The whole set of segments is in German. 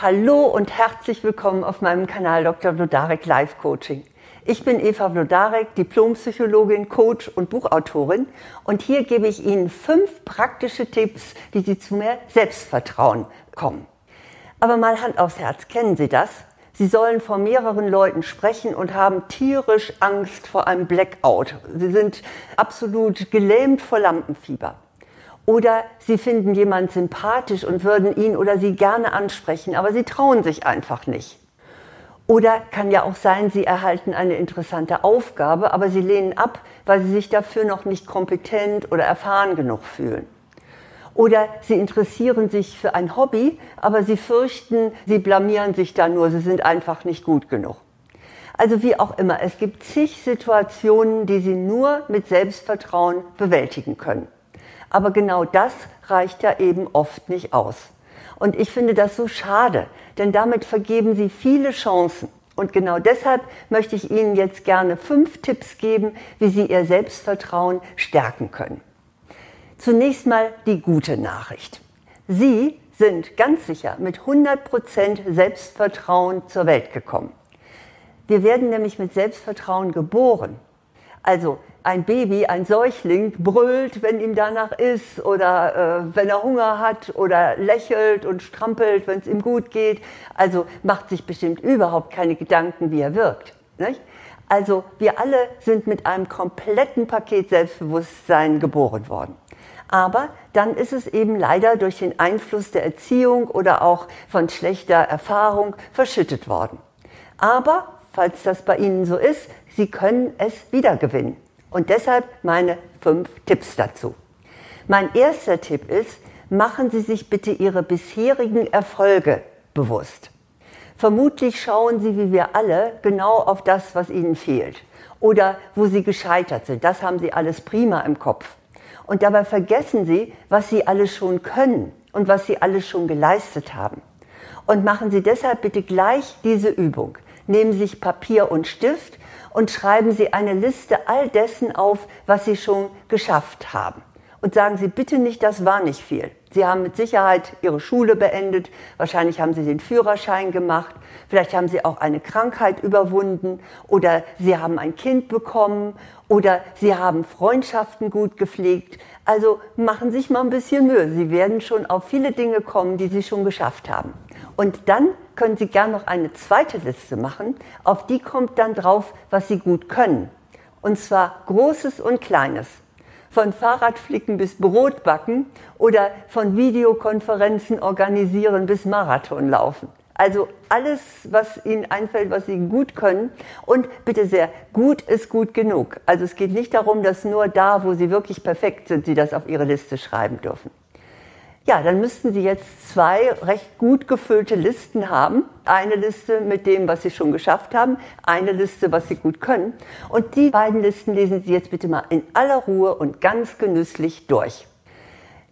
Hallo und herzlich willkommen auf meinem Kanal Dr. Vlodarek Life Coaching. Ich bin Eva Vlodarek, Diplompsychologin, Coach und Buchautorin und hier gebe ich Ihnen fünf praktische Tipps, wie Sie zu mehr Selbstvertrauen kommen. Aber mal Hand aufs Herz, kennen Sie das? Sie sollen vor mehreren Leuten sprechen und haben tierisch Angst vor einem Blackout. Sie sind absolut gelähmt vor Lampenfieber. Oder sie finden jemand sympathisch und würden ihn oder sie gerne ansprechen, aber sie trauen sich einfach nicht. Oder kann ja auch sein, sie erhalten eine interessante Aufgabe, aber sie lehnen ab, weil sie sich dafür noch nicht kompetent oder erfahren genug fühlen. Oder sie interessieren sich für ein Hobby, aber sie fürchten, sie blamieren sich da nur, sie sind einfach nicht gut genug. Also wie auch immer, es gibt zig Situationen, die sie nur mit Selbstvertrauen bewältigen können. Aber genau das reicht ja eben oft nicht aus. Und ich finde das so schade, denn damit vergeben Sie viele Chancen. Und genau deshalb möchte ich Ihnen jetzt gerne fünf Tipps geben, wie Sie Ihr Selbstvertrauen stärken können. Zunächst mal die gute Nachricht. Sie sind ganz sicher mit 100% Selbstvertrauen zur Welt gekommen. Wir werden nämlich mit Selbstvertrauen geboren. Also ein Baby, ein Säugling brüllt, wenn ihm danach ist oder äh, wenn er Hunger hat oder lächelt und strampelt, wenn es ihm gut geht. Also macht sich bestimmt überhaupt keine Gedanken, wie er wirkt. Nicht? Also wir alle sind mit einem kompletten Paket Selbstbewusstsein geboren worden. Aber dann ist es eben leider durch den Einfluss der Erziehung oder auch von schlechter Erfahrung verschüttet worden. Aber falls das bei Ihnen so ist, Sie können es wiedergewinnen. Und deshalb meine fünf Tipps dazu. Mein erster Tipp ist, machen Sie sich bitte Ihre bisherigen Erfolge bewusst. Vermutlich schauen Sie, wie wir alle, genau auf das, was Ihnen fehlt oder wo Sie gescheitert sind. Das haben Sie alles prima im Kopf. Und dabei vergessen Sie, was Sie alles schon können und was Sie alles schon geleistet haben. Und machen Sie deshalb bitte gleich diese Übung. Nehmen Sie sich Papier und Stift und schreiben Sie eine Liste all dessen auf, was Sie schon geschafft haben. Und sagen Sie bitte nicht, das war nicht viel. Sie haben mit Sicherheit Ihre Schule beendet, wahrscheinlich haben Sie den Führerschein gemacht, vielleicht haben Sie auch eine Krankheit überwunden oder Sie haben ein Kind bekommen oder Sie haben Freundschaften gut gepflegt. Also machen Sie sich mal ein bisschen Mühe. Sie werden schon auf viele Dinge kommen, die Sie schon geschafft haben. Und dann können Sie gern noch eine zweite Liste machen. Auf die kommt dann drauf, was Sie gut können. Und zwar Großes und Kleines. Von Fahrradflicken bis Brotbacken oder von Videokonferenzen organisieren bis Marathon laufen. Also alles, was Ihnen einfällt, was Sie gut können. Und bitte sehr, gut ist gut genug. Also es geht nicht darum, dass nur da, wo Sie wirklich perfekt sind, Sie das auf Ihre Liste schreiben dürfen. Ja, dann müssten Sie jetzt zwei recht gut gefüllte Listen haben. Eine Liste mit dem, was Sie schon geschafft haben, eine Liste, was Sie gut können. Und die beiden Listen lesen Sie jetzt bitte mal in aller Ruhe und ganz genüsslich durch.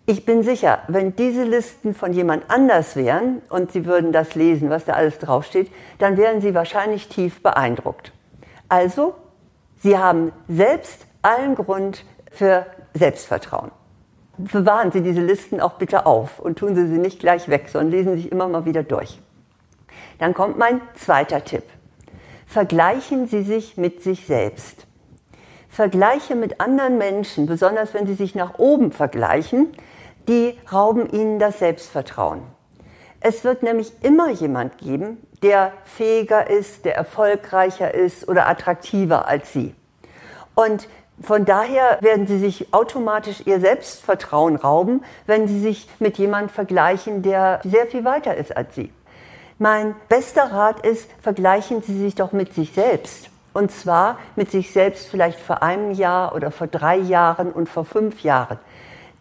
Ich bin sicher, wenn diese Listen von jemand anders wären und Sie würden das lesen, was da alles draufsteht, dann wären Sie wahrscheinlich tief beeindruckt. Also, Sie haben selbst allen Grund für Selbstvertrauen bewahren Sie diese Listen auch bitte auf und tun Sie sie nicht gleich weg, sondern lesen Sie sich immer mal wieder durch. Dann kommt mein zweiter Tipp. Vergleichen Sie sich mit sich selbst. Vergleiche mit anderen Menschen, besonders wenn Sie sich nach oben vergleichen, die rauben Ihnen das Selbstvertrauen. Es wird nämlich immer jemand geben, der fähiger ist, der erfolgreicher ist oder attraktiver als Sie. Und von daher werden Sie sich automatisch Ihr Selbstvertrauen rauben, wenn Sie sich mit jemandem vergleichen, der sehr viel weiter ist als Sie. Mein bester Rat ist, vergleichen Sie sich doch mit sich selbst. Und zwar mit sich selbst vielleicht vor einem Jahr oder vor drei Jahren und vor fünf Jahren.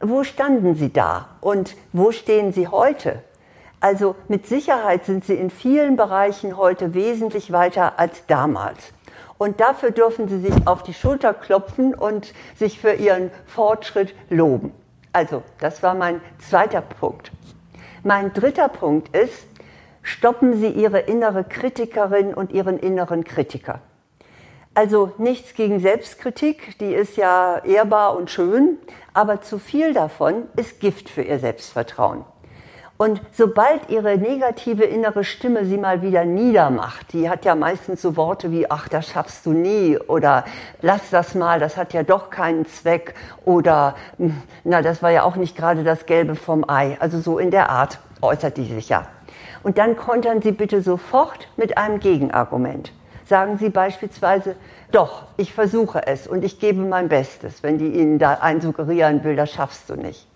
Wo standen Sie da und wo stehen Sie heute? Also mit Sicherheit sind Sie in vielen Bereichen heute wesentlich weiter als damals. Und dafür dürfen Sie sich auf die Schulter klopfen und sich für Ihren Fortschritt loben. Also, das war mein zweiter Punkt. Mein dritter Punkt ist, stoppen Sie Ihre innere Kritikerin und Ihren inneren Kritiker. Also nichts gegen Selbstkritik, die ist ja ehrbar und schön, aber zu viel davon ist Gift für Ihr Selbstvertrauen. Und sobald ihre negative innere Stimme sie mal wieder niedermacht, die hat ja meistens so Worte wie, ach, das schaffst du nie oder lass das mal, das hat ja doch keinen Zweck oder, hm, na, das war ja auch nicht gerade das Gelbe vom Ei. Also so in der Art äußert die sich ja. Und dann kontern Sie bitte sofort mit einem Gegenargument. Sagen Sie beispielsweise, doch, ich versuche es und ich gebe mein Bestes, wenn die Ihnen da einsuggerieren will, das schaffst du nicht.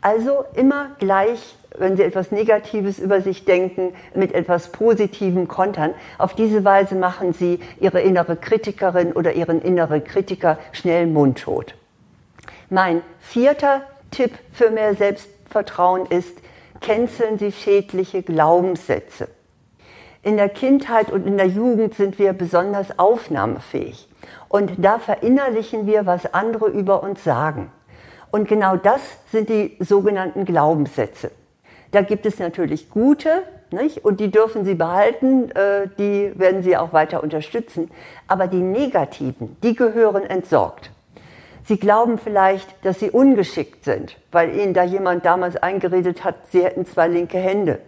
Also immer gleich, wenn Sie etwas Negatives über sich denken, mit etwas Positivem kontern. Auf diese Weise machen Sie Ihre innere Kritikerin oder Ihren innere Kritiker schnell mundtot. Mein vierter Tipp für mehr Selbstvertrauen ist, canceln Sie schädliche Glaubenssätze. In der Kindheit und in der Jugend sind wir besonders aufnahmefähig. Und da verinnerlichen wir, was andere über uns sagen. Und genau das sind die sogenannten Glaubenssätze. Da gibt es natürlich gute, nicht? und die dürfen Sie behalten, äh, die werden Sie auch weiter unterstützen. Aber die negativen, die gehören entsorgt. Sie glauben vielleicht, dass Sie ungeschickt sind, weil Ihnen da jemand damals eingeredet hat, Sie hätten zwei linke Hände.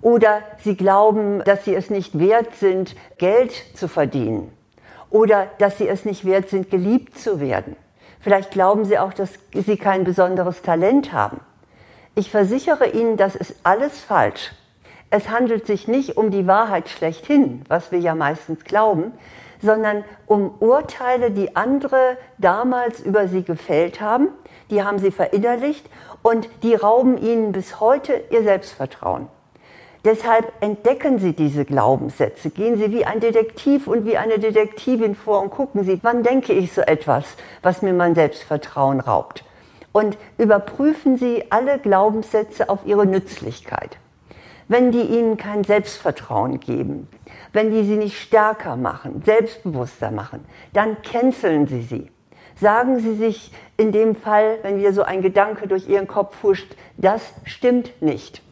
Oder Sie glauben, dass Sie es nicht wert sind, Geld zu verdienen. Oder dass Sie es nicht wert sind, geliebt zu werden. Vielleicht glauben Sie auch, dass Sie kein besonderes Talent haben. Ich versichere Ihnen, das ist alles falsch. Es handelt sich nicht um die Wahrheit schlechthin, was wir ja meistens glauben, sondern um Urteile, die andere damals über Sie gefällt haben, die haben Sie verinnerlicht und die rauben Ihnen bis heute Ihr Selbstvertrauen. Deshalb entdecken Sie diese Glaubenssätze. Gehen Sie wie ein Detektiv und wie eine Detektivin vor und gucken Sie, wann denke ich so etwas, was mir mein Selbstvertrauen raubt. Und überprüfen Sie alle Glaubenssätze auf ihre Nützlichkeit. Wenn die Ihnen kein Selbstvertrauen geben, wenn die Sie nicht stärker machen, selbstbewusster machen, dann canceln Sie sie. Sagen Sie sich in dem Fall, wenn wieder so ein Gedanke durch Ihren Kopf huscht, das stimmt nicht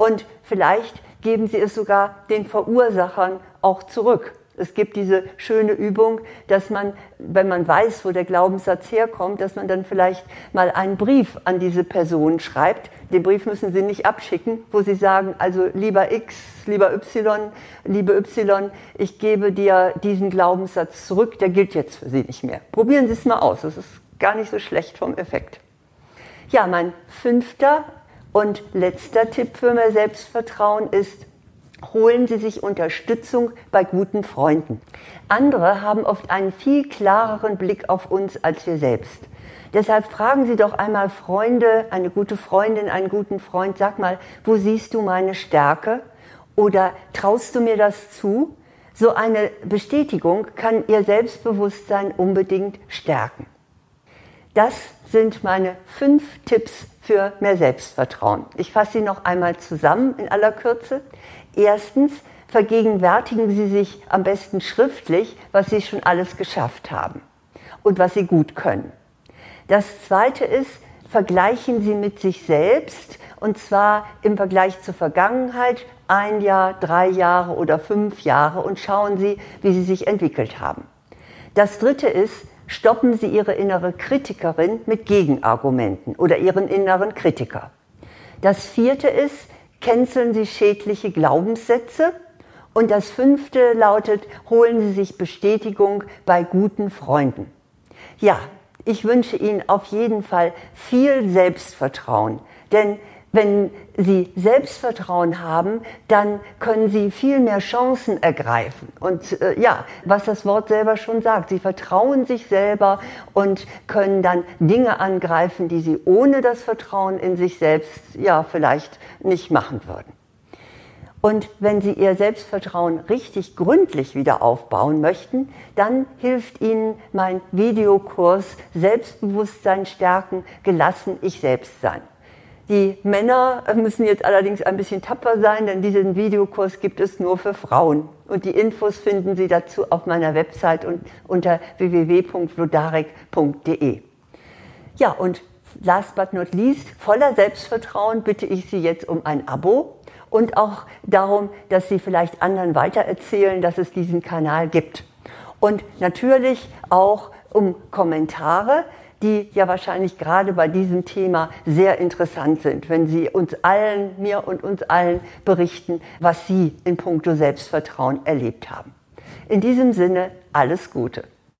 und vielleicht geben sie es sogar den Verursachern auch zurück. Es gibt diese schöne Übung, dass man, wenn man weiß, wo der Glaubenssatz herkommt, dass man dann vielleicht mal einen Brief an diese Person schreibt. Den Brief müssen Sie nicht abschicken, wo Sie sagen, also lieber X, lieber Y, liebe Y, ich gebe dir diesen Glaubenssatz zurück, der gilt jetzt für Sie nicht mehr. Probieren Sie es mal aus, das ist gar nicht so schlecht vom Effekt. Ja, mein fünfter und letzter Tipp für mehr Selbstvertrauen ist, holen Sie sich Unterstützung bei guten Freunden. Andere haben oft einen viel klareren Blick auf uns als wir selbst. Deshalb fragen Sie doch einmal Freunde, eine gute Freundin, einen guten Freund, sag mal, wo siehst du meine Stärke? Oder traust du mir das zu? So eine Bestätigung kann Ihr Selbstbewusstsein unbedingt stärken. Das sind meine fünf Tipps für mehr Selbstvertrauen. Ich fasse sie noch einmal zusammen in aller Kürze. Erstens, vergegenwärtigen Sie sich am besten schriftlich, was Sie schon alles geschafft haben und was Sie gut können. Das Zweite ist, vergleichen Sie mit sich selbst und zwar im Vergleich zur Vergangenheit ein Jahr, drei Jahre oder fünf Jahre und schauen Sie, wie Sie sich entwickelt haben. Das Dritte ist, stoppen Sie Ihre innere Kritikerin mit Gegenargumenten oder Ihren inneren Kritiker. Das vierte ist, canceln Sie schädliche Glaubenssätze. Und das fünfte lautet, holen Sie sich Bestätigung bei guten Freunden. Ja, ich wünsche Ihnen auf jeden Fall viel Selbstvertrauen, denn wenn Sie Selbstvertrauen haben, dann können Sie viel mehr Chancen ergreifen. Und äh, ja, was das Wort selber schon sagt, Sie vertrauen sich selber und können dann Dinge angreifen, die Sie ohne das Vertrauen in sich selbst ja vielleicht nicht machen würden. Und wenn Sie Ihr Selbstvertrauen richtig gründlich wieder aufbauen möchten, dann hilft Ihnen mein Videokurs Selbstbewusstsein stärken, gelassen ich selbst sein. Die Männer müssen jetzt allerdings ein bisschen tapfer sein, denn diesen Videokurs gibt es nur für Frauen. Und die Infos finden Sie dazu auf meiner Website und unter www.vlodarek.de. Ja, und last but not least, voller Selbstvertrauen bitte ich Sie jetzt um ein Abo und auch darum, dass Sie vielleicht anderen weitererzählen, dass es diesen Kanal gibt. Und natürlich auch um Kommentare die ja wahrscheinlich gerade bei diesem Thema sehr interessant sind, wenn Sie uns allen, mir und uns allen berichten, was Sie in puncto Selbstvertrauen erlebt haben. In diesem Sinne alles Gute.